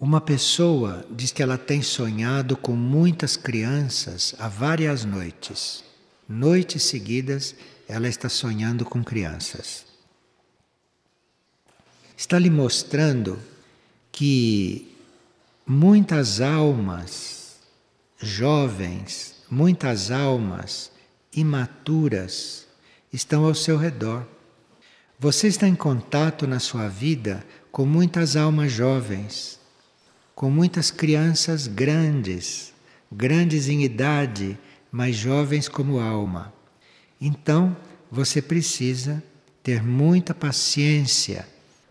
Uma pessoa diz que ela tem sonhado com muitas crianças há várias noites. Noites seguidas ela está sonhando com crianças. Está lhe mostrando que muitas almas jovens, muitas almas imaturas estão ao seu redor. Você está em contato na sua vida com muitas almas jovens, com muitas crianças grandes, grandes em idade, mas jovens como alma. Então, você precisa ter muita paciência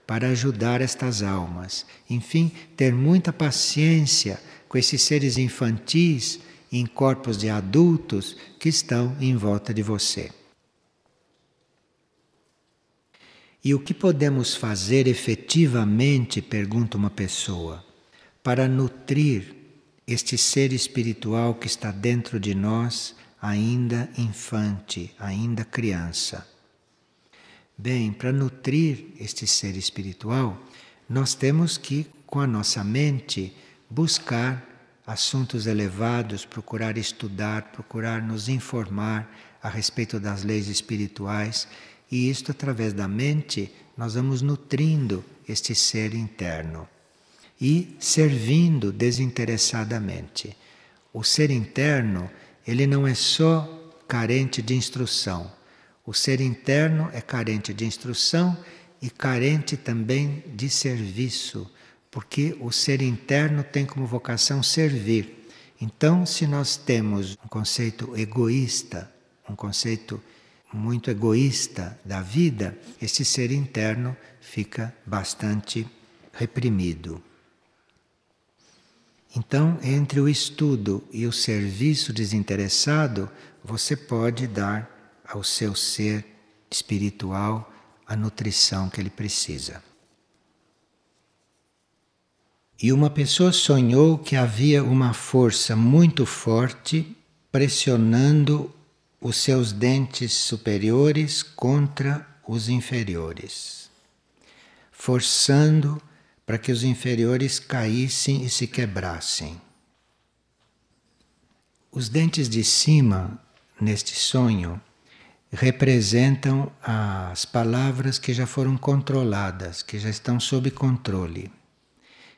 para ajudar estas almas. Enfim, ter muita paciência com esses seres infantis em corpos de adultos que estão em volta de você. E o que podemos fazer efetivamente, pergunta uma pessoa, para nutrir este ser espiritual que está dentro de nós, ainda infante, ainda criança? Bem, para nutrir este ser espiritual, nós temos que, com a nossa mente, buscar assuntos elevados, procurar estudar, procurar nos informar a respeito das leis espirituais e isto, através da mente, nós vamos nutrindo este ser interno e servindo desinteressadamente. O ser interno, ele não é só carente de instrução. O ser interno é carente de instrução e carente também de serviço, porque o ser interno tem como vocação servir. Então, se nós temos um conceito egoísta, um conceito muito egoísta da vida, esse ser interno fica bastante reprimido. Então, entre o estudo e o serviço desinteressado, você pode dar ao seu ser espiritual a nutrição que ele precisa. E uma pessoa sonhou que havia uma força muito forte pressionando os seus dentes superiores contra os inferiores, forçando para que os inferiores caíssem e se quebrassem. Os dentes de cima, neste sonho, representam as palavras que já foram controladas, que já estão sob controle.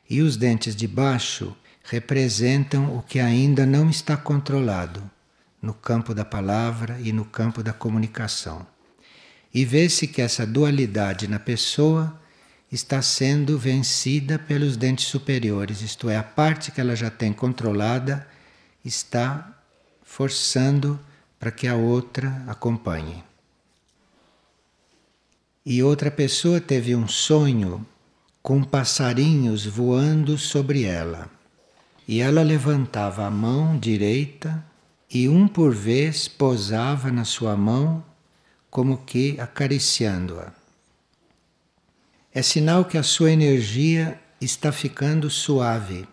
E os dentes de baixo representam o que ainda não está controlado no campo da palavra e no campo da comunicação. E vê-se que essa dualidade na pessoa está sendo vencida pelos dentes superiores, isto é, a parte que ela já tem controlada está forçando para que a outra acompanhe. E outra pessoa teve um sonho com passarinhos voando sobre ela. E ela levantava a mão direita e um por vez posava na sua mão, como que acariciando-a. É sinal que a sua energia está ficando suave,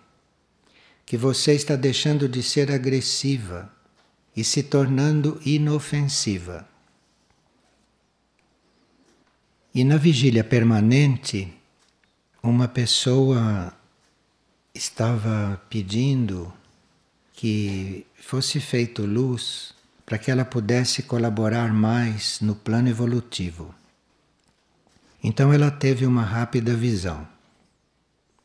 que você está deixando de ser agressiva e se tornando inofensiva. E na vigília permanente, uma pessoa estava pedindo que fosse feito luz para que ela pudesse colaborar mais no plano evolutivo. Então ela teve uma rápida visão.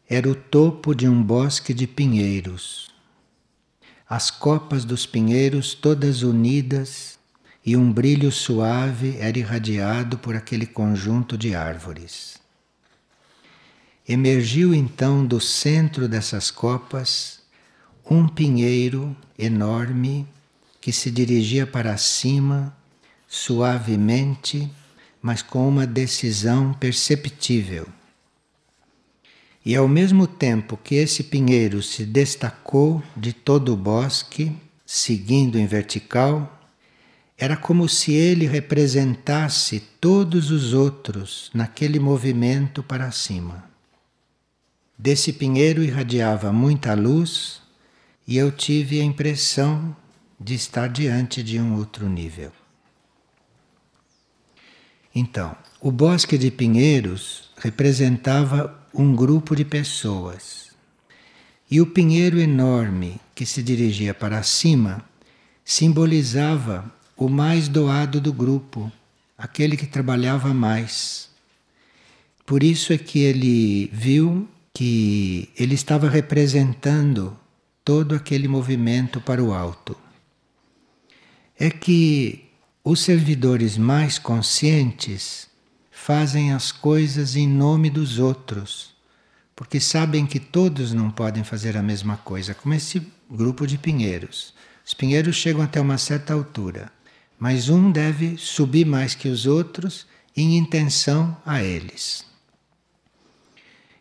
Era o topo de um bosque de pinheiros. As copas dos pinheiros todas unidas e um brilho suave era irradiado por aquele conjunto de árvores. Emergiu então do centro dessas copas um pinheiro enorme que se dirigia para cima suavemente, mas com uma decisão perceptível. E ao mesmo tempo que esse pinheiro se destacou de todo o bosque, seguindo em vertical, era como se ele representasse todos os outros naquele movimento para cima. Desse pinheiro irradiava muita luz e eu tive a impressão de estar diante de um outro nível. Então, o bosque de pinheiros representava um grupo de pessoas E o pinheiro enorme que se dirigia para cima simbolizava o mais doado do grupo, aquele que trabalhava mais. Por isso é que ele viu que ele estava representando todo aquele movimento para o alto. É que os servidores mais conscientes fazem as coisas em nome dos outros porque sabem que todos não podem fazer a mesma coisa, como esse grupo de pinheiros. Os pinheiros chegam até uma certa altura, mas um deve subir mais que os outros em intenção a eles.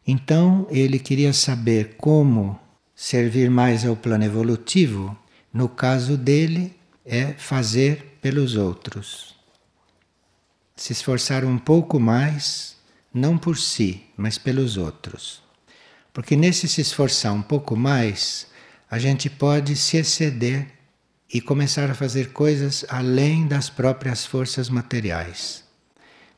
Então ele queria saber como servir mais ao plano evolutivo. No caso dele, é fazer pelos outros. Se esforçar um pouco mais, não por si, mas pelos outros. Porque nesse se esforçar um pouco mais, a gente pode se exceder e começar a fazer coisas além das próprias forças materiais.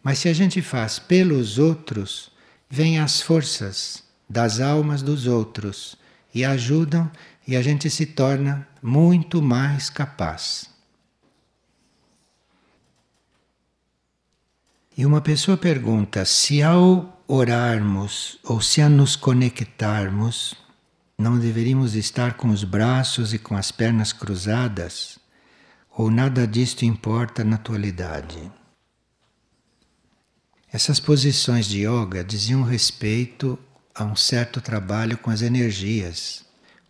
Mas se a gente faz pelos outros, vêm as forças das almas dos outros e ajudam e a gente se torna muito mais capaz. E uma pessoa pergunta se ao orarmos ou se a nos conectarmos, não deveríamos estar com os braços e com as pernas cruzadas, ou nada disto importa na atualidade. Essas posições de yoga diziam respeito a um certo trabalho com as energias,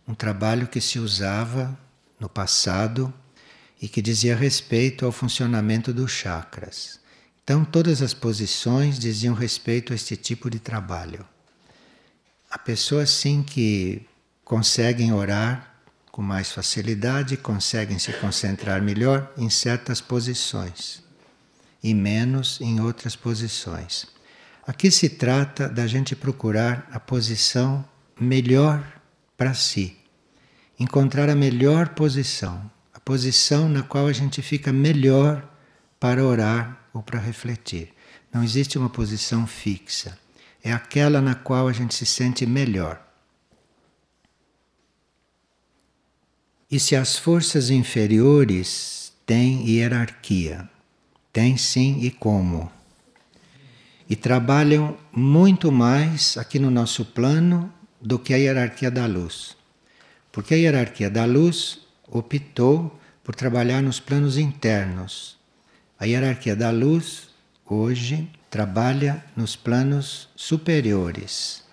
um trabalho que se usava no passado e que dizia respeito ao funcionamento dos chakras. Então, todas as posições diziam respeito a este tipo de trabalho. Há pessoas sim que conseguem orar com mais facilidade, conseguem se concentrar melhor em certas posições e menos em outras posições. Aqui se trata da gente procurar a posição melhor para si, encontrar a melhor posição, a posição na qual a gente fica melhor para orar ou para refletir. Não existe uma posição fixa. É aquela na qual a gente se sente melhor. E se as forças inferiores têm hierarquia? Tem sim e como? E trabalham muito mais aqui no nosso plano do que a hierarquia da luz. Porque a hierarquia da luz optou por trabalhar nos planos internos, a hierarquia da luz hoje trabalha nos planos superiores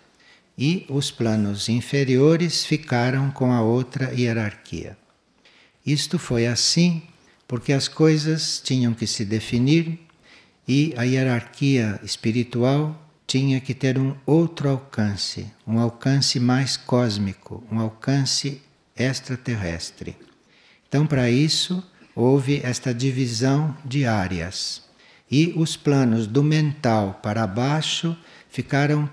e os planos inferiores ficaram com a outra hierarquia. Isto foi assim porque as coisas tinham que se definir e a hierarquia espiritual tinha que ter um outro alcance, um alcance mais cósmico, um alcance extraterrestre. Então, para isso, houve esta divisão de áreas. E os planos do mental para baixo ficaram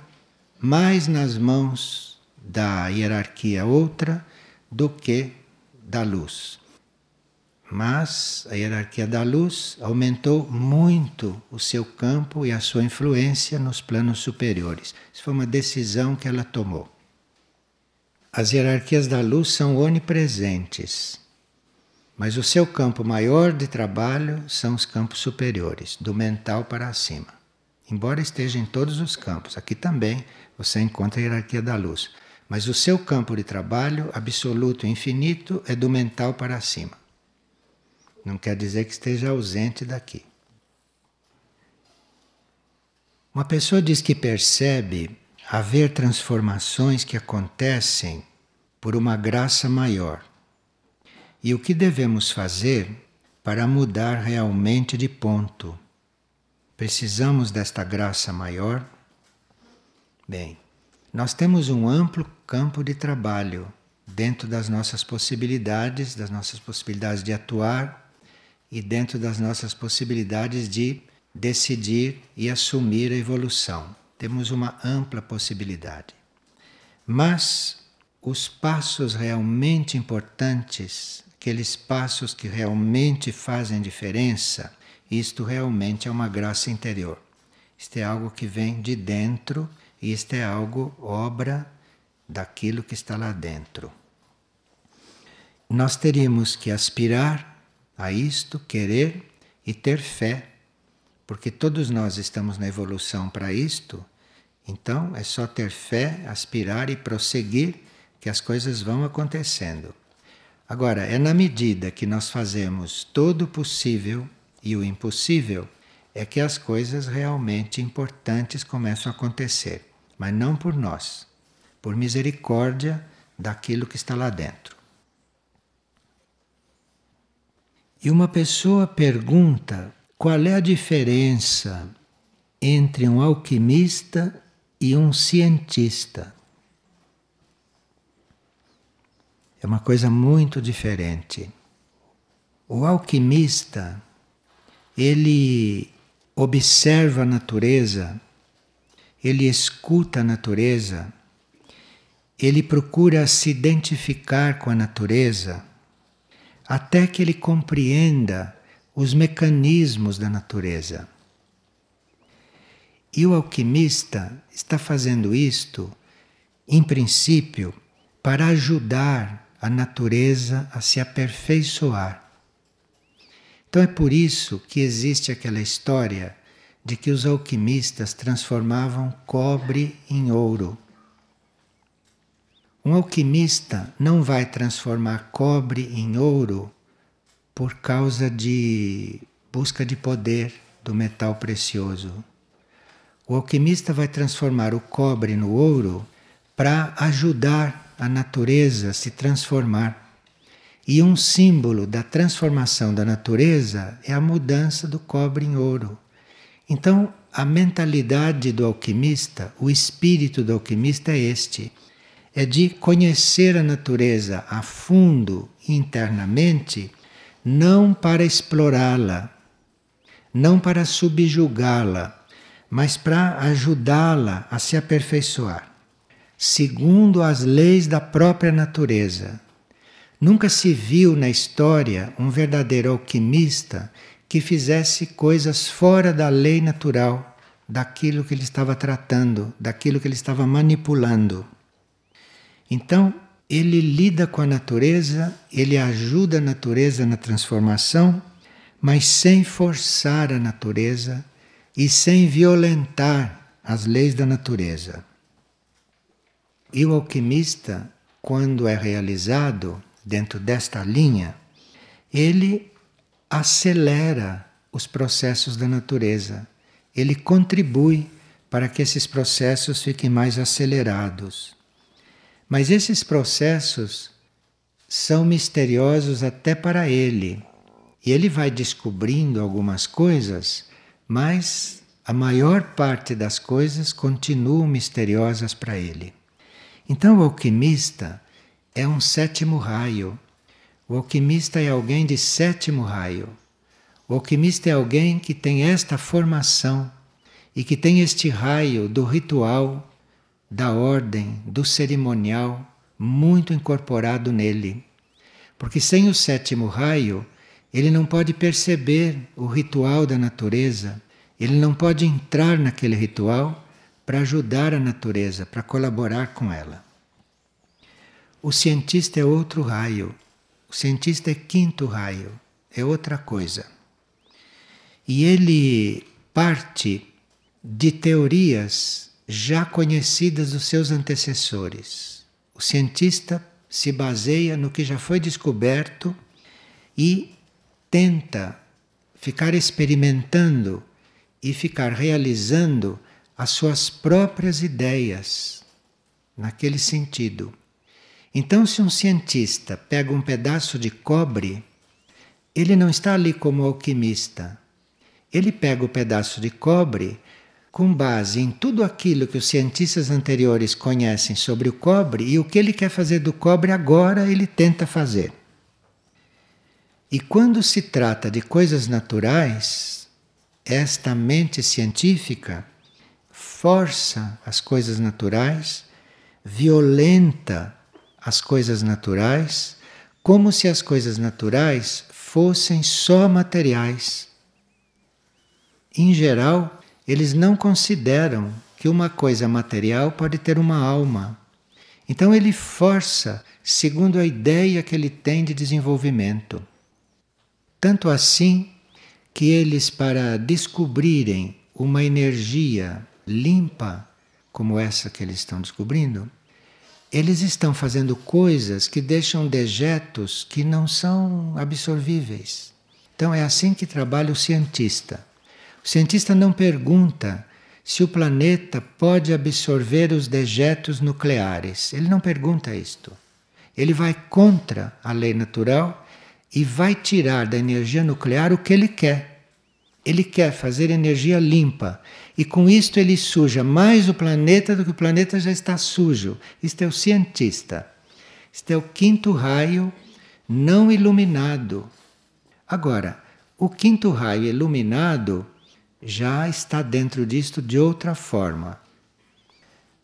mais nas mãos da hierarquia outra do que da luz. Mas a hierarquia da luz aumentou muito o seu campo e a sua influência nos planos superiores. Isso foi uma decisão que ela tomou. As hierarquias da luz são onipresentes. Mas o seu campo maior de trabalho são os campos superiores, do mental para cima. Embora esteja em todos os campos, aqui também você encontra a hierarquia da luz. Mas o seu campo de trabalho absoluto e infinito é do mental para cima. Não quer dizer que esteja ausente daqui. Uma pessoa diz que percebe haver transformações que acontecem por uma graça maior. E o que devemos fazer para mudar realmente de ponto? Precisamos desta graça maior? Bem, nós temos um amplo campo de trabalho dentro das nossas possibilidades, das nossas possibilidades de atuar e dentro das nossas possibilidades de decidir e assumir a evolução. Temos uma ampla possibilidade. Mas os passos realmente importantes aqueles passos que realmente fazem diferença, isto realmente é uma graça interior. Isto é algo que vem de dentro e isto é algo obra daquilo que está lá dentro. Nós teríamos que aspirar a isto, querer e ter fé, porque todos nós estamos na evolução para isto, então é só ter fé, aspirar e prosseguir que as coisas vão acontecendo. Agora, é na medida que nós fazemos todo o possível e o impossível, é que as coisas realmente importantes começam a acontecer, mas não por nós, por misericórdia daquilo que está lá dentro. E uma pessoa pergunta qual é a diferença entre um alquimista e um cientista. É uma coisa muito diferente. O alquimista, ele observa a natureza, ele escuta a natureza, ele procura se identificar com a natureza, até que ele compreenda os mecanismos da natureza. E o alquimista está fazendo isto, em princípio, para ajudar a natureza a se aperfeiçoar. Então é por isso que existe aquela história de que os alquimistas transformavam cobre em ouro. Um alquimista não vai transformar cobre em ouro por causa de busca de poder do metal precioso. O alquimista vai transformar o cobre no ouro para ajudar a natureza se transformar. E um símbolo da transformação da natureza é a mudança do cobre em ouro. Então, a mentalidade do alquimista, o espírito do alquimista é este: é de conhecer a natureza a fundo internamente, não para explorá-la, não para subjugá-la, mas para ajudá-la a se aperfeiçoar segundo as leis da própria natureza. Nunca se viu na história um verdadeiro alquimista que fizesse coisas fora da lei natural, daquilo que ele estava tratando, daquilo que ele estava manipulando. Então, ele lida com a natureza, ele ajuda a natureza na transformação, mas sem forçar a natureza e sem violentar as leis da natureza. E o alquimista, quando é realizado dentro desta linha, ele acelera os processos da natureza. Ele contribui para que esses processos fiquem mais acelerados. Mas esses processos são misteriosos até para ele. E ele vai descobrindo algumas coisas, mas a maior parte das coisas continuam misteriosas para ele. Então o alquimista é um sétimo raio. O alquimista é alguém de sétimo raio. O alquimista é alguém que tem esta formação e que tem este raio do ritual, da ordem, do cerimonial muito incorporado nele. Porque sem o sétimo raio, ele não pode perceber o ritual da natureza, ele não pode entrar naquele ritual para ajudar a natureza, para colaborar com ela. O cientista é outro raio. O cientista é quinto raio, é outra coisa. E ele parte de teorias já conhecidas dos seus antecessores. O cientista se baseia no que já foi descoberto e tenta ficar experimentando e ficar realizando as suas próprias ideias naquele sentido. Então, se um cientista pega um pedaço de cobre, ele não está ali como alquimista. Ele pega o pedaço de cobre com base em tudo aquilo que os cientistas anteriores conhecem sobre o cobre e o que ele quer fazer do cobre agora ele tenta fazer. E quando se trata de coisas naturais, esta mente científica força as coisas naturais, violenta as coisas naturais, como se as coisas naturais fossem só materiais. Em geral, eles não consideram que uma coisa material pode ter uma alma. Então ele força segundo a ideia que ele tem de desenvolvimento. Tanto assim que eles, para descobrirem uma energia limpa como essa que eles estão descobrindo, eles estão fazendo coisas que deixam dejetos que não são absorvíveis. Então é assim que trabalha o cientista. O cientista não pergunta se o planeta pode absorver os dejetos nucleares. Ele não pergunta isto. Ele vai contra a lei natural e vai tirar da energia nuclear o que ele quer. Ele quer fazer energia limpa. E com isto ele suja mais o planeta do que o planeta já está sujo. Isto é o cientista. Isto é o quinto raio não iluminado. Agora, o quinto raio iluminado já está dentro disto de outra forma.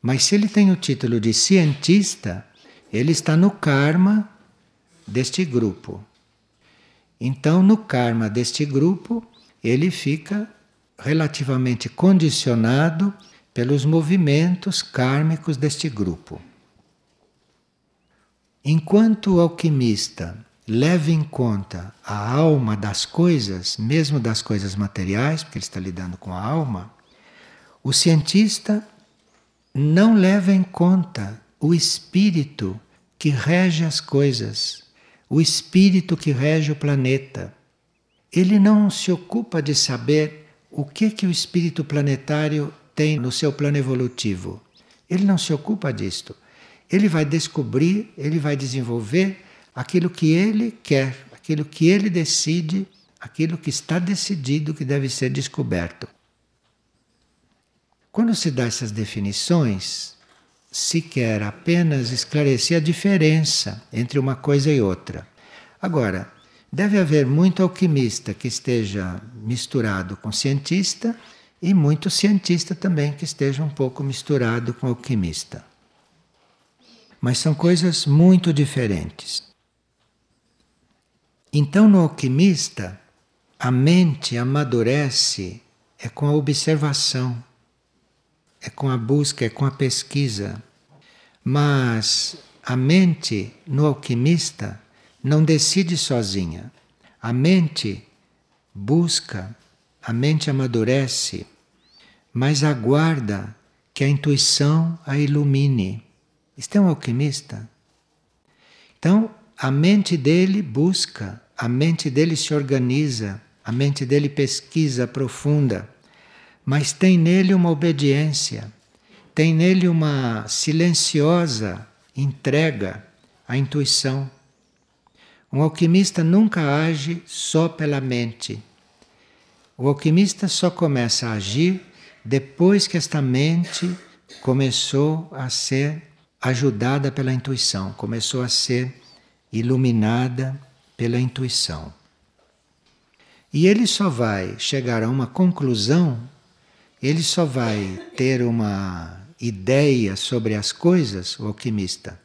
Mas se ele tem o título de cientista, ele está no karma deste grupo. Então, no karma deste grupo, ele fica relativamente condicionado pelos movimentos kármicos deste grupo. Enquanto o alquimista leva em conta a alma das coisas, mesmo das coisas materiais, porque ele está lidando com a alma, o cientista não leva em conta o espírito que rege as coisas, o espírito que rege o planeta. Ele não se ocupa de saber o que que o espírito planetário tem no seu plano evolutivo. Ele não se ocupa disto. Ele vai descobrir, ele vai desenvolver aquilo que ele quer, aquilo que ele decide, aquilo que está decidido que deve ser descoberto. Quando se dá essas definições, se quer apenas esclarecer a diferença entre uma coisa e outra. Agora, deve haver muito alquimista que esteja misturado com cientista e muito cientista também que esteja um pouco misturado com alquimista. Mas são coisas muito diferentes. Então, no alquimista, a mente amadurece é com a observação, é com a busca, é com a pesquisa. Mas a mente no alquimista não decide sozinha. A mente busca, a mente amadurece, mas aguarda que a intuição a ilumine. Isto é um alquimista. Então, a mente dele busca a mente dele se organiza, a mente dele pesquisa profunda, mas tem nele uma obediência, tem nele uma silenciosa entrega à intuição. Um alquimista nunca age só pela mente. O alquimista só começa a agir depois que esta mente começou a ser ajudada pela intuição, começou a ser iluminada pela intuição. E ele só vai chegar a uma conclusão, ele só vai ter uma ideia sobre as coisas, o alquimista,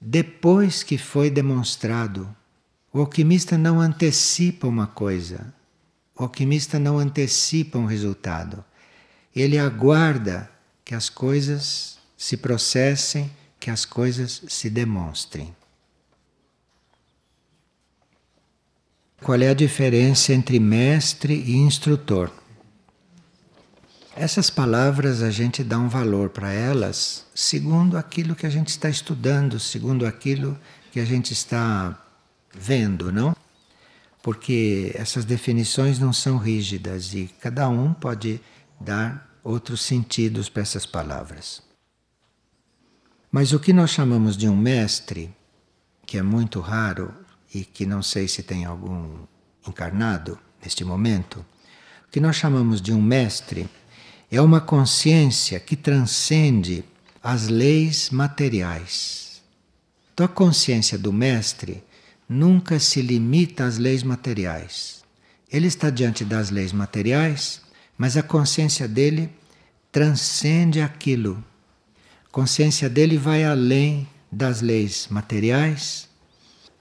depois que foi demonstrado. O alquimista não antecipa uma coisa, o alquimista não antecipa um resultado. Ele aguarda que as coisas se processem, que as coisas se demonstrem. Qual é a diferença entre mestre e instrutor? Essas palavras a gente dá um valor para elas segundo aquilo que a gente está estudando, segundo aquilo que a gente está vendo, não? Porque essas definições não são rígidas e cada um pode dar outros sentidos para essas palavras. Mas o que nós chamamos de um mestre, que é muito raro e que não sei se tem algum encarnado neste momento, o que nós chamamos de um mestre é uma consciência que transcende as leis materiais. Então a consciência do mestre nunca se limita às leis materiais. Ele está diante das leis materiais, mas a consciência dele transcende aquilo. A consciência dele vai além das leis materiais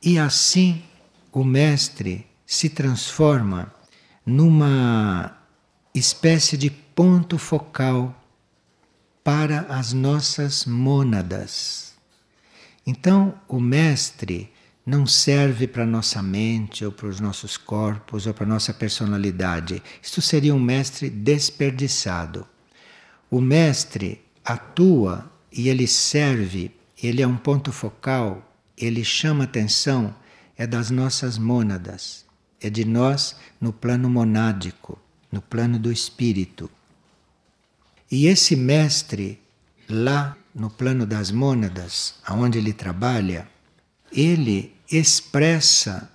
e assim o mestre se transforma numa espécie de ponto focal para as nossas mônadas. Então, o mestre não serve para nossa mente ou para os nossos corpos ou para nossa personalidade. Isto seria um mestre desperdiçado. O mestre atua e ele serve, ele é um ponto focal, ele chama atenção, é das nossas mônadas, é de nós no plano monádico, no plano do espírito. E esse mestre, lá no plano das mônadas, aonde ele trabalha, ele expressa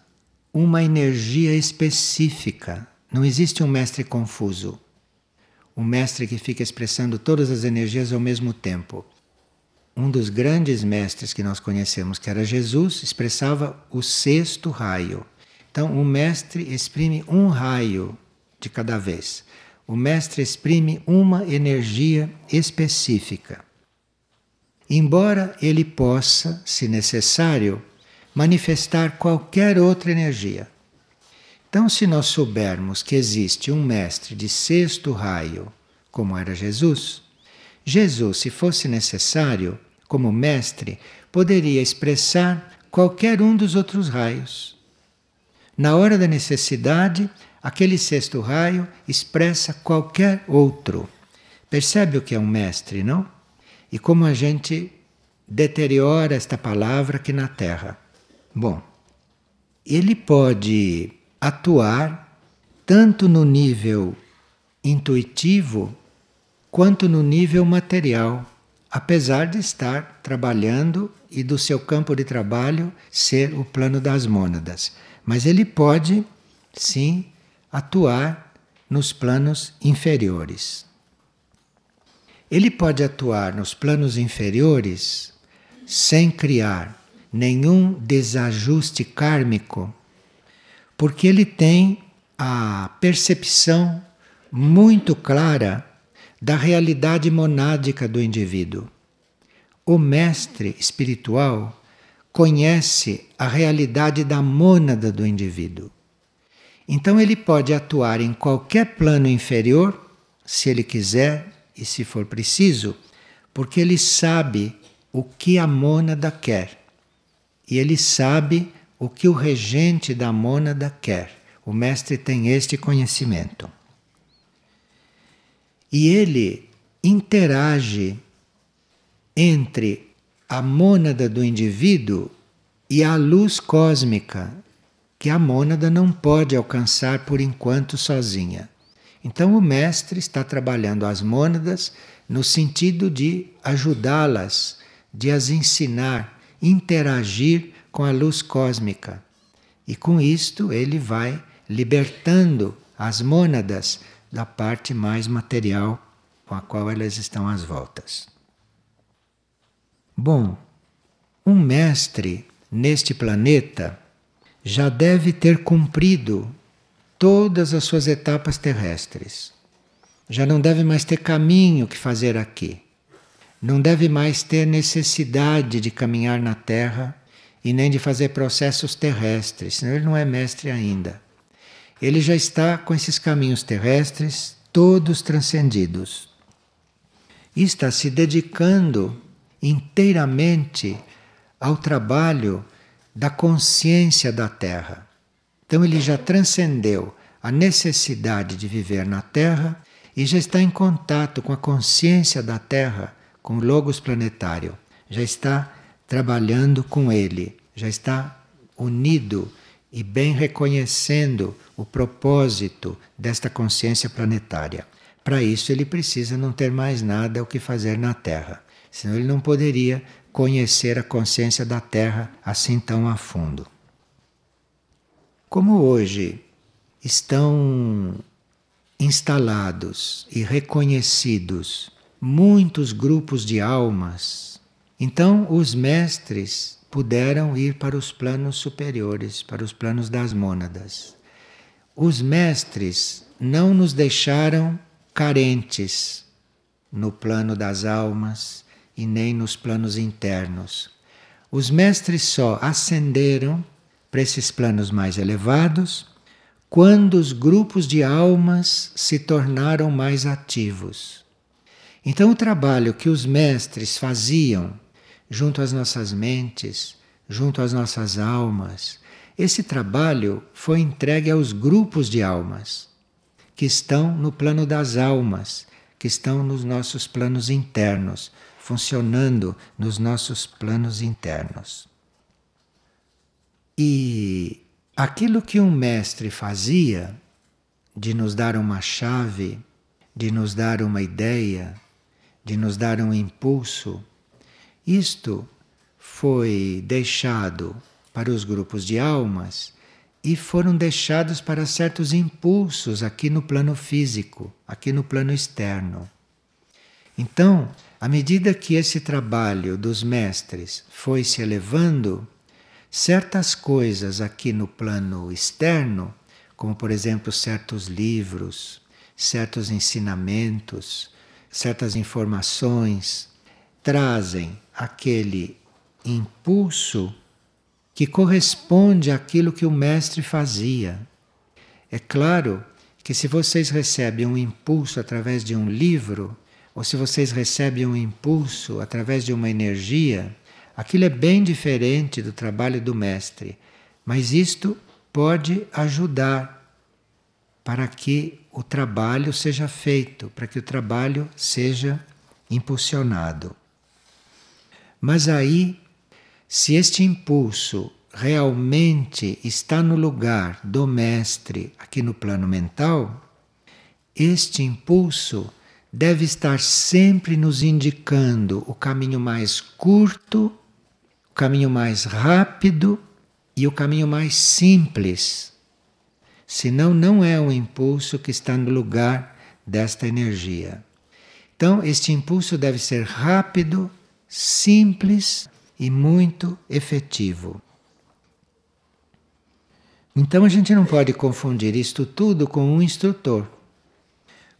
uma energia específica. Não existe um mestre confuso. Um mestre que fica expressando todas as energias ao mesmo tempo. Um dos grandes mestres que nós conhecemos, que era Jesus, expressava o sexto raio. Então, o mestre exprime um raio de cada vez. O mestre exprime uma energia específica. Embora ele possa, se necessário, manifestar qualquer outra energia. Então, se nós soubermos que existe um mestre de sexto raio, como era Jesus, Jesus, se fosse necessário, como mestre, poderia expressar qualquer um dos outros raios. Na hora da necessidade, aquele sexto raio expressa qualquer outro. Percebe o que é um mestre, não? E como a gente deteriora esta palavra aqui na Terra. Bom, ele pode atuar tanto no nível intuitivo quanto no nível material, apesar de estar trabalhando e do seu campo de trabalho ser o plano das mônadas. Mas ele pode, sim, atuar nos planos inferiores. Ele pode atuar nos planos inferiores sem criar nenhum desajuste kármico, porque ele tem a percepção muito clara da realidade monádica do indivíduo. O mestre espiritual conhece a realidade da mônada do indivíduo. Então ele pode atuar em qualquer plano inferior, se ele quiser e se for preciso, porque ele sabe o que a mônada quer. E ele sabe o que o regente da mônada quer. O mestre tem este conhecimento. E ele interage entre a mônada do indivíduo e a luz cósmica, que a mônada não pode alcançar por enquanto sozinha. Então o mestre está trabalhando as mônadas no sentido de ajudá-las, de as ensinar interagir com a luz cósmica. E com isto ele vai libertando as mônadas da parte mais material com a qual elas estão às voltas. Bom, um mestre neste planeta já deve ter cumprido todas as suas etapas terrestres. Já não deve mais ter caminho que fazer aqui não deve mais ter necessidade de caminhar na terra e nem de fazer processos terrestres, senão ele não é mestre ainda. Ele já está com esses caminhos terrestres todos transcendidos. E está se dedicando inteiramente ao trabalho da consciência da Terra. Então ele já transcendeu a necessidade de viver na Terra e já está em contato com a consciência da Terra com o Logos planetário, já está trabalhando com ele, já está unido e bem reconhecendo o propósito desta consciência planetária. Para isso, ele precisa não ter mais nada o que fazer na Terra, senão ele não poderia conhecer a consciência da Terra assim tão a fundo. Como hoje estão instalados e reconhecidos muitos grupos de almas. Então, os mestres puderam ir para os planos superiores, para os planos das mônadas. Os mestres não nos deixaram carentes no plano das almas e nem nos planos internos. Os mestres só ascenderam para esses planos mais elevados quando os grupos de almas se tornaram mais ativos. Então, o trabalho que os mestres faziam junto às nossas mentes, junto às nossas almas. Esse trabalho foi entregue aos grupos de almas que estão no plano das almas, que estão nos nossos planos internos, funcionando nos nossos planos internos. E aquilo que um mestre fazia, de nos dar uma chave, de nos dar uma ideia, de nos dar um impulso, isto foi deixado para os grupos de almas e foram deixados para certos impulsos aqui no plano físico, aqui no plano externo. Então, à medida que esse trabalho dos mestres foi se elevando, certas coisas aqui no plano externo, como por exemplo certos livros, certos ensinamentos, certas informações, trazem aquele impulso que corresponde àquilo que o mestre fazia. É claro que se vocês recebem um impulso através de um livro, ou se vocês recebem um impulso através de uma energia, aquilo é bem diferente do trabalho do mestre, mas isto pode ajudar para que o trabalho seja feito, para que o trabalho seja impulsionado. Mas aí, se este impulso realmente está no lugar do mestre aqui no plano mental, este impulso deve estar sempre nos indicando o caminho mais curto, o caminho mais rápido e o caminho mais simples senão não é um impulso que está no lugar desta energia. Então, este impulso deve ser rápido, simples e muito efetivo. Então, a gente não pode confundir isto tudo com um instrutor,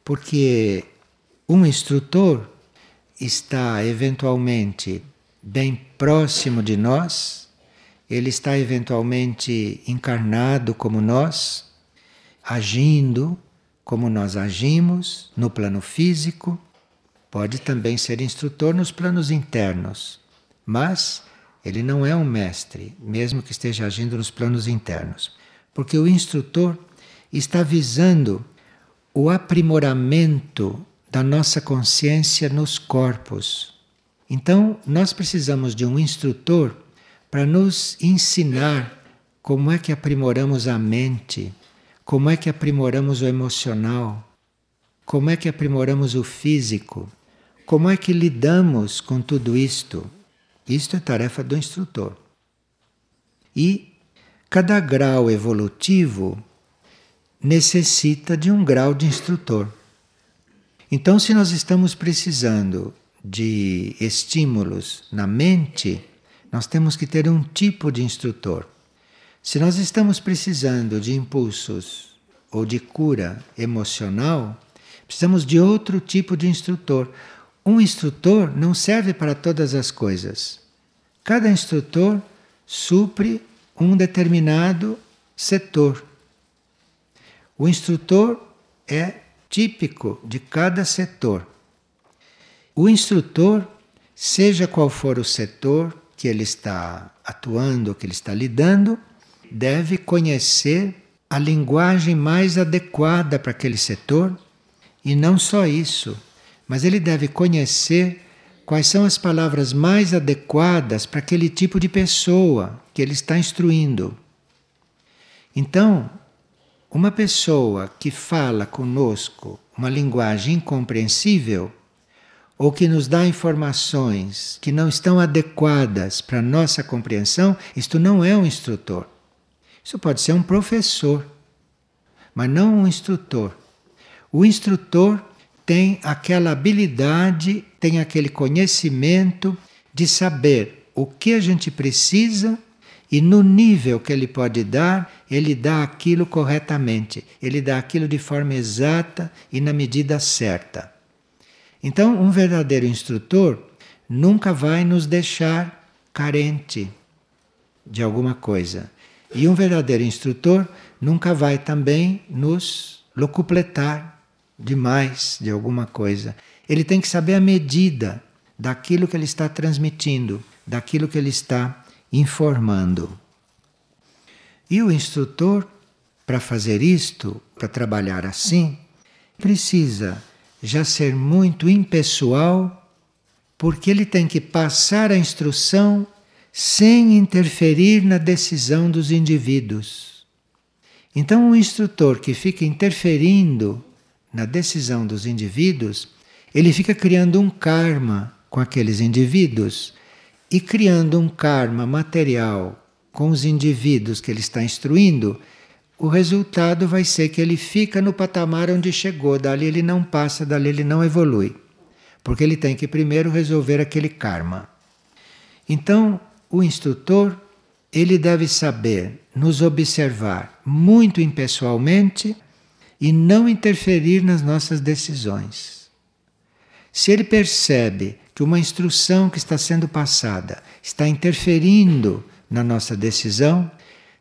porque um instrutor está eventualmente bem próximo de nós, ele está eventualmente encarnado como nós, agindo como nós agimos no plano físico, pode também ser instrutor nos planos internos, mas ele não é um mestre, mesmo que esteja agindo nos planos internos, porque o instrutor está visando o aprimoramento da nossa consciência nos corpos. Então, nós precisamos de um instrutor para nos ensinar como é que aprimoramos a mente, como é que aprimoramos o emocional? Como é que aprimoramos o físico? Como é que lidamos com tudo isto? Isto é tarefa do instrutor. E cada grau evolutivo necessita de um grau de instrutor. Então, se nós estamos precisando de estímulos na mente, nós temos que ter um tipo de instrutor. Se nós estamos precisando de impulsos ou de cura emocional, precisamos de outro tipo de instrutor. Um instrutor não serve para todas as coisas. Cada instrutor supre um determinado setor. O instrutor é típico de cada setor. O instrutor, seja qual for o setor que ele está atuando, que ele está lidando, deve conhecer a linguagem mais adequada para aquele setor e não só isso, mas ele deve conhecer quais são as palavras mais adequadas para aquele tipo de pessoa que ele está instruindo. Então, uma pessoa que fala conosco uma linguagem incompreensível ou que nos dá informações que não estão adequadas para nossa compreensão, isto não é um instrutor. Isso pode ser um professor, mas não um instrutor. O instrutor tem aquela habilidade, tem aquele conhecimento de saber o que a gente precisa e no nível que ele pode dar, ele dá aquilo corretamente, ele dá aquilo de forma exata e na medida certa. Então, um verdadeiro instrutor nunca vai nos deixar carente de alguma coisa. E um verdadeiro instrutor nunca vai também nos locupletar demais de alguma coisa. Ele tem que saber a medida daquilo que ele está transmitindo, daquilo que ele está informando. E o instrutor, para fazer isto, para trabalhar assim, precisa já ser muito impessoal, porque ele tem que passar a instrução sem interferir na decisão dos indivíduos. Então, um instrutor que fica interferindo na decisão dos indivíduos, ele fica criando um karma com aqueles indivíduos e criando um karma material com os indivíduos que ele está instruindo, o resultado vai ser que ele fica no patamar onde chegou, dali ele não passa, dali ele não evolui. Porque ele tem que primeiro resolver aquele karma. Então, o instrutor, ele deve saber nos observar muito impessoalmente e não interferir nas nossas decisões. Se ele percebe que uma instrução que está sendo passada está interferindo na nossa decisão,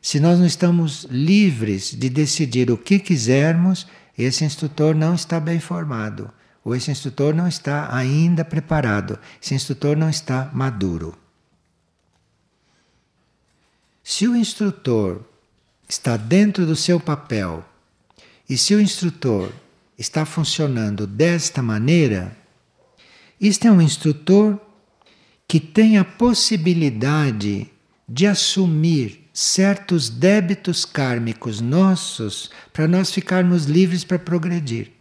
se nós não estamos livres de decidir o que quisermos, esse instrutor não está bem formado, ou esse instrutor não está ainda preparado, esse instrutor não está maduro. Se o instrutor está dentro do seu papel e se o instrutor está funcionando desta maneira, este é um instrutor que tem a possibilidade de assumir certos débitos kármicos nossos para nós ficarmos livres para progredir.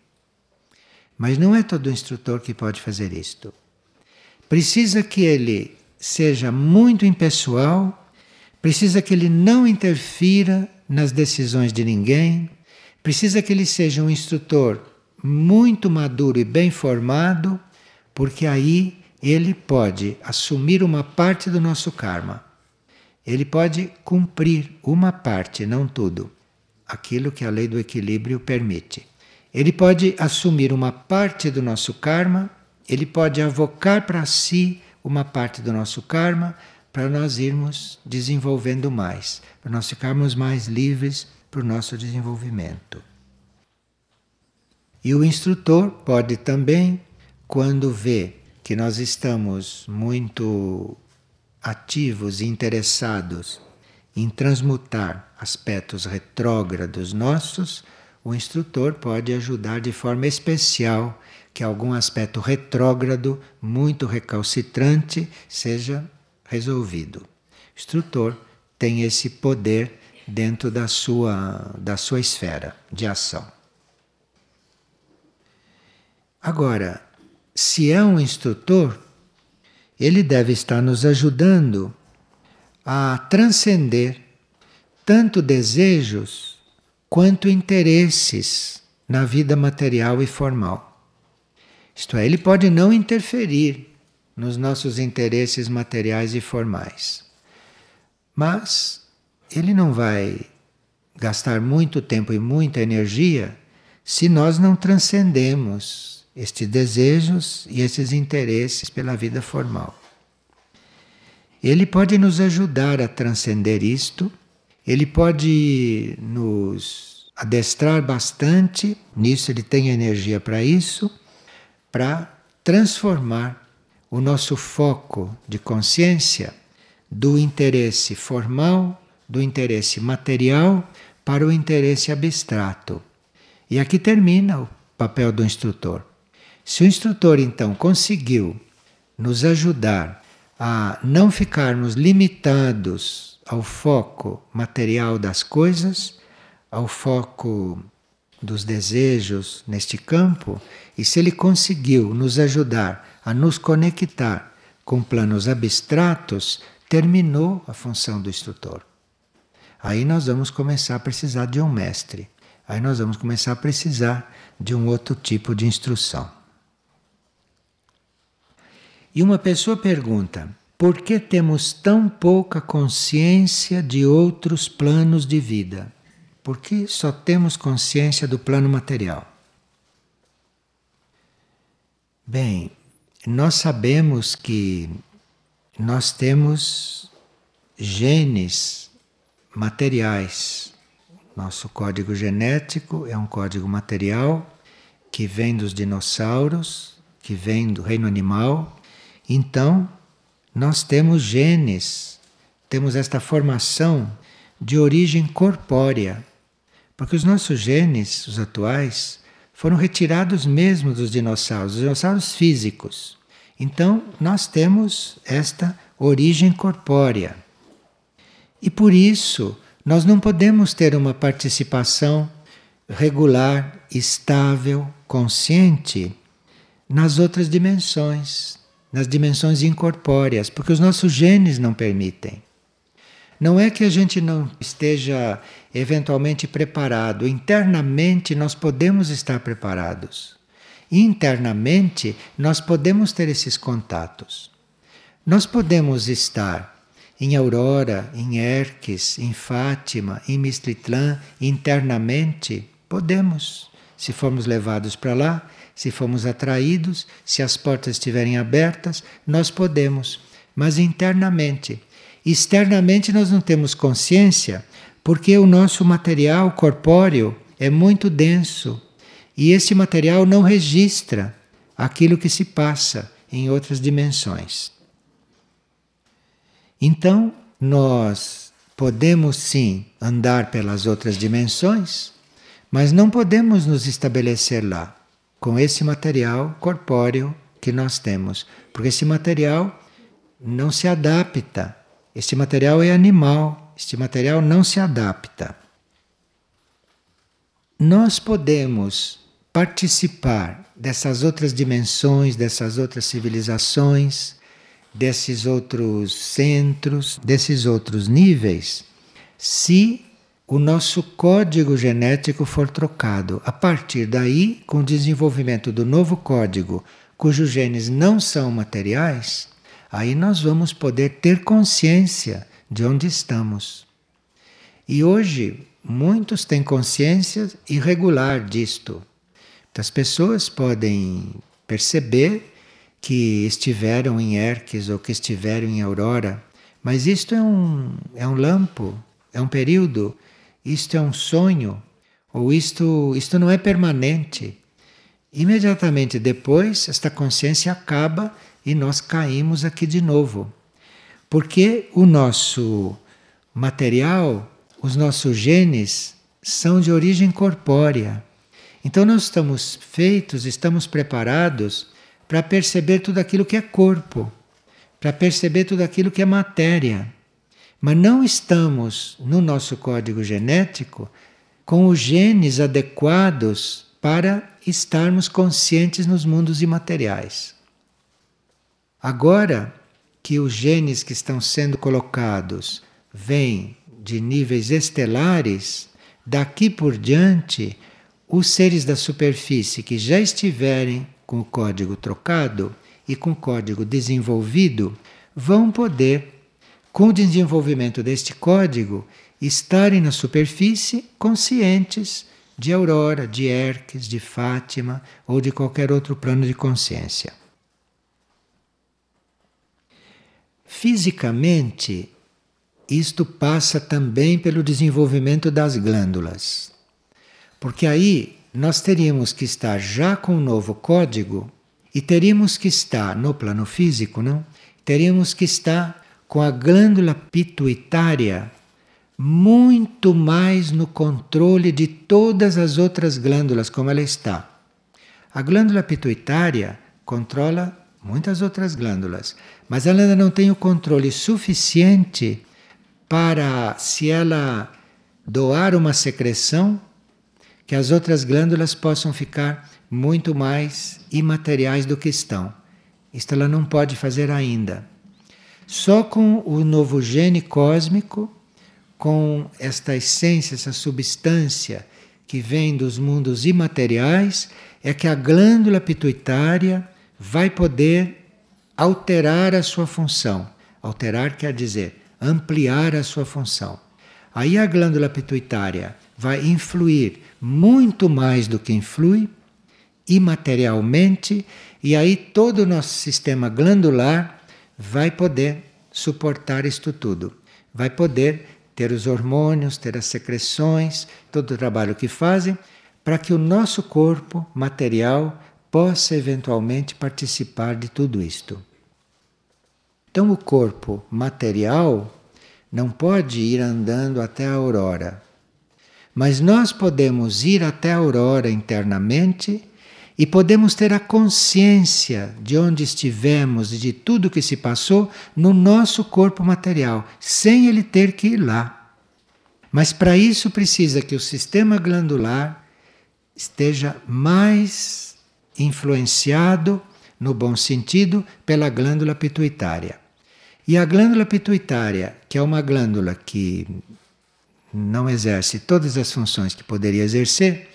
Mas não é todo instrutor que pode fazer isto. Precisa que ele seja muito impessoal, precisa que ele não interfira nas decisões de ninguém, precisa que ele seja um instrutor muito maduro e bem formado, porque aí ele pode assumir uma parte do nosso karma ele pode cumprir uma parte, não tudo, aquilo que a lei do equilíbrio permite. Ele pode assumir uma parte do nosso karma, ele pode avocar para si uma parte do nosso karma para nós irmos desenvolvendo mais, para nós ficarmos mais livres para o nosso desenvolvimento. E o instrutor pode também, quando vê que nós estamos muito ativos e interessados em transmutar aspectos retrógrados nossos, o instrutor pode ajudar de forma especial que algum aspecto retrógrado, muito recalcitrante, seja resolvido. O instrutor tem esse poder dentro da sua, da sua esfera de ação. Agora, se é um instrutor, ele deve estar nos ajudando a transcender tanto desejos quanto interesses na vida material e formal. Isto é, ele pode não interferir nos nossos interesses materiais e formais, mas ele não vai gastar muito tempo e muita energia se nós não transcendemos estes desejos e esses interesses pela vida formal. Ele pode nos ajudar a transcender isto, ele pode nos adestrar bastante, nisso ele tem energia para isso, para transformar o nosso foco de consciência do interesse formal, do interesse material, para o interesse abstrato. E aqui termina o papel do instrutor. Se o instrutor então conseguiu nos ajudar a não ficarmos limitados ao foco material das coisas, ao foco dos desejos neste campo, e se ele conseguiu nos ajudar a nos conectar com planos abstratos, terminou a função do instrutor. Aí nós vamos começar a precisar de um mestre. Aí nós vamos começar a precisar de um outro tipo de instrução. E uma pessoa pergunta: por que temos tão pouca consciência de outros planos de vida? Por que só temos consciência do plano material? Bem, nós sabemos que nós temos genes materiais. Nosso código genético é um código material que vem dos dinossauros, que vem do reino animal então, nós temos genes, temos esta formação de origem corpórea. Porque os nossos genes, os atuais, foram retirados mesmo dos dinossauros, dos dinossauros físicos. Então, nós temos esta origem corpórea. E por isso, nós não podemos ter uma participação regular, estável, consciente nas outras dimensões, nas dimensões incorpóreas, porque os nossos genes não permitem. Não é que a gente não esteja eventualmente preparado, internamente nós podemos estar preparados. Internamente nós podemos ter esses contatos. Nós podemos estar em Aurora, em Erques, em Fátima, em Mistritlã, internamente, podemos. Se formos levados para lá, se formos atraídos, se as portas estiverem abertas, nós podemos. Mas internamente. Externamente nós não temos consciência porque o nosso material corpóreo é muito denso e esse material não registra aquilo que se passa em outras dimensões. Então, nós podemos sim andar pelas outras dimensões, mas não podemos nos estabelecer lá com esse material corpóreo que nós temos, porque esse material não se adapta. Esse material é animal, este material não se adapta. Nós podemos participar dessas outras dimensões, dessas outras civilizações, desses outros centros, desses outros níveis, se o nosso código genético for trocado. A partir daí, com o desenvolvimento do novo código, cujos genes não são materiais, aí nós vamos poder ter consciência de onde estamos. E hoje, muitos têm consciência irregular disto. As pessoas podem perceber que estiveram em Erques ou que estiveram em Aurora, mas isto é um, é um lampo, é um período, isto é um sonho, ou isto, isto não é permanente. Imediatamente depois, esta consciência acaba e nós caímos aqui de novo. Porque o nosso material, os nossos genes, são de origem corpórea. Então nós estamos feitos, estamos preparados para perceber tudo aquilo que é corpo, para perceber tudo aquilo que é matéria. Mas não estamos no nosso código genético com os genes adequados para estarmos conscientes nos mundos imateriais. Agora que os genes que estão sendo colocados vêm de níveis estelares, daqui por diante os seres da superfície que já estiverem com o código trocado e com o código desenvolvido vão poder, com o desenvolvimento deste código, estarem na superfície conscientes de Aurora, de Herques, de Fátima ou de qualquer outro plano de consciência. Fisicamente, isto passa também pelo desenvolvimento das glândulas. Porque aí nós teríamos que estar já com um novo código e teríamos que estar no plano físico, não? Teríamos que estar com a glândula pituitária muito mais no controle de todas as outras glândulas como ela está. A glândula pituitária controla muitas outras glândulas, mas ela ainda não tem o controle suficiente para, se ela doar uma secreção, que as outras glândulas possam ficar muito mais imateriais do que estão. Isto ela não pode fazer ainda. Só com o novo gene cósmico, com esta essência, essa substância que vem dos mundos imateriais, é que a glândula pituitária vai poder alterar a sua função. Alterar quer dizer ampliar a sua função. Aí a glândula pituitária vai influir muito mais do que influi imaterialmente, e aí todo o nosso sistema glandular vai poder suportar isto tudo. Vai poder ter os hormônios, ter as secreções, todo o trabalho que fazem, para que o nosso corpo material possa eventualmente participar de tudo isto. Então o corpo material não pode ir andando até a aurora. Mas nós podemos ir até a aurora internamente e podemos ter a consciência de onde estivemos e de tudo que se passou no nosso corpo material, sem ele ter que ir lá. Mas para isso precisa que o sistema glandular esteja mais influenciado, no bom sentido, pela glândula pituitária. E a glândula pituitária, que é uma glândula que não exerce todas as funções que poderia exercer,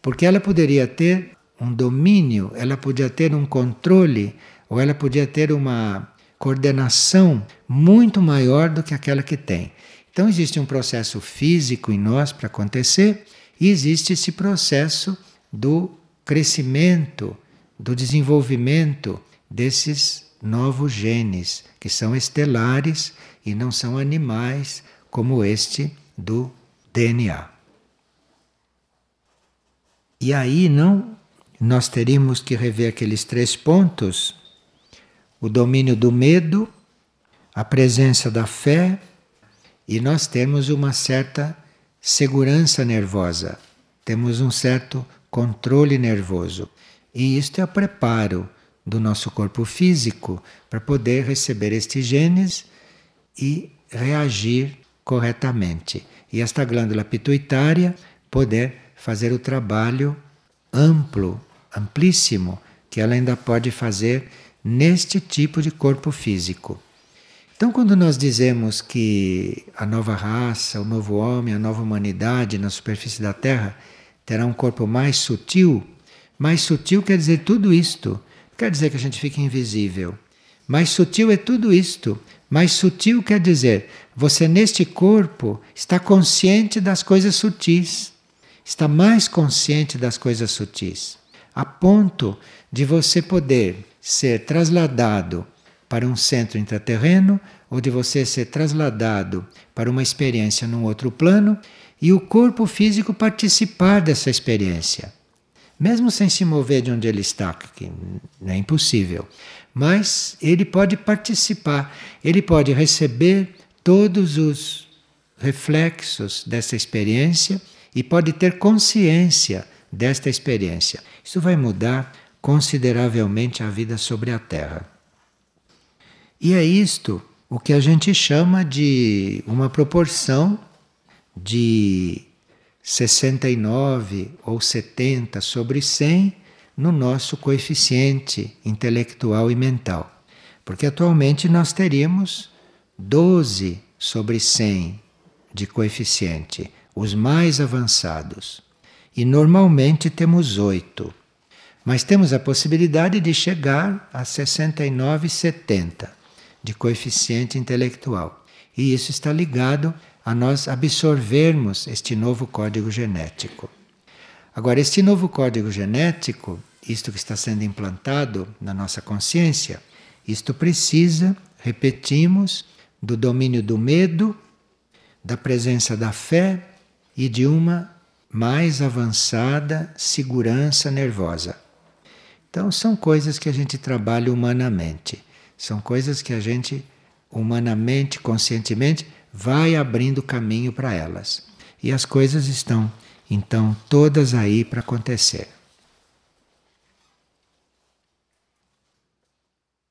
porque ela poderia ter um domínio, ela podia ter um controle, ou ela podia ter uma coordenação muito maior do que aquela que tem. Então existe um processo físico em nós para acontecer e existe esse processo do crescimento, do desenvolvimento desses novos genes, que são estelares e não são animais como este do DNA. E aí não nós teríamos que rever aqueles três pontos: o domínio do medo, a presença da fé e nós temos uma certa segurança nervosa, temos um certo controle nervoso. E isto é o preparo do nosso corpo físico para poder receber estes genes e reagir corretamente. E esta glândula pituitária poder fazer o trabalho amplo, amplíssimo, que ela ainda pode fazer neste tipo de corpo físico. Então, quando nós dizemos que a nova raça, o novo homem, a nova humanidade na superfície da Terra terá um corpo mais sutil, mais sutil quer dizer tudo isto. Quer dizer que a gente fica invisível. Mais sutil é tudo isto. Mais sutil quer dizer, você neste corpo está consciente das coisas sutis está mais consciente das coisas sutis, a ponto de você poder ser trasladado para um centro intraterreno ou de você ser trasladado para uma experiência num outro plano e o corpo físico participar dessa experiência. Mesmo sem se mover de onde ele está, que é impossível. Mas ele pode participar, ele pode receber todos os reflexos dessa experiência e pode ter consciência desta experiência. Isso vai mudar consideravelmente a vida sobre a Terra. E é isto o que a gente chama de uma proporção de 69 ou 70 sobre 100 no nosso coeficiente intelectual e mental. Porque atualmente nós teríamos 12 sobre 100 de coeficiente os mais avançados. E normalmente temos oito. Mas temos a possibilidade de chegar a 69,70 de coeficiente intelectual. E isso está ligado a nós absorvermos este novo código genético. Agora, este novo código genético, isto que está sendo implantado na nossa consciência, isto precisa, repetimos, do domínio do medo, da presença da fé e de uma mais avançada segurança nervosa. Então, são coisas que a gente trabalha humanamente, são coisas que a gente, humanamente, conscientemente, vai abrindo caminho para elas. E as coisas estão, então, todas aí para acontecer.